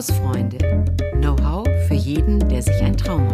Hausfreunde. Know-how für jeden, der sich ein Traum